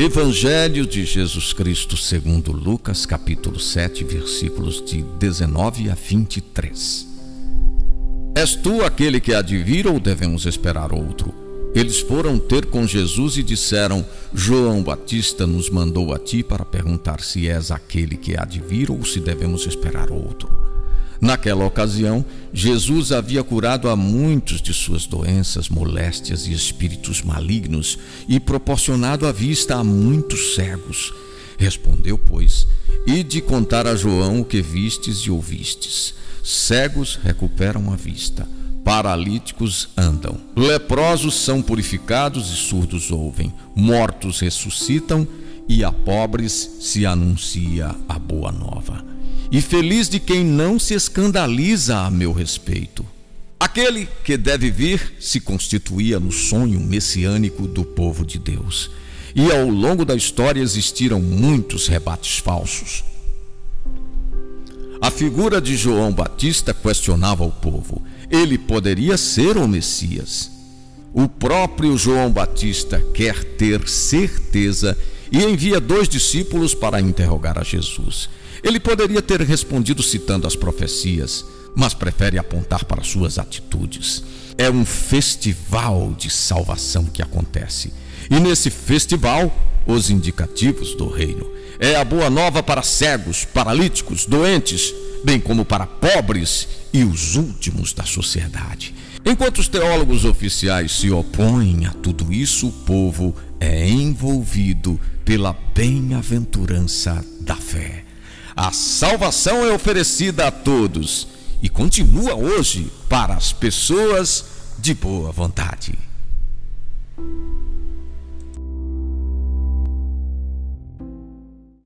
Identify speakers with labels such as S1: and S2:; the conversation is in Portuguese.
S1: Evangelho de Jesus Cristo segundo Lucas, capítulo 7, versículos de 19 a 23. És tu aquele que há de vir ou devemos esperar outro? Eles foram ter com Jesus e disseram: João Batista nos mandou a ti para perguntar se és aquele que há de vir ou se devemos esperar outro. Naquela ocasião, Jesus havia curado a muitos de suas doenças, moléstias e espíritos malignos e proporcionado a vista a muitos cegos. Respondeu, pois, e de contar a João o que vistes e ouvistes. Cegos recuperam a vista, paralíticos andam, leprosos são purificados e surdos ouvem, mortos ressuscitam e a pobres se anuncia a boa nova e feliz de quem não se escandaliza a meu respeito. Aquele que deve vir se constituía no sonho messiânico do povo de Deus. E ao longo da história existiram muitos rebates falsos. A figura de João Batista questionava o povo: ele poderia ser o Messias? O próprio João Batista quer ter certeza e envia dois discípulos para interrogar a Jesus. Ele poderia ter respondido citando as profecias, mas prefere apontar para suas atitudes. É um festival de salvação que acontece. E nesse festival, os indicativos do reino. É a boa nova para cegos, paralíticos, doentes, bem como para pobres e os últimos da sociedade. Enquanto os teólogos oficiais se opõem a tudo isso, o povo é envolvido pela bem-aventurança da fé. A salvação é oferecida a todos e continua hoje para as pessoas de boa vontade.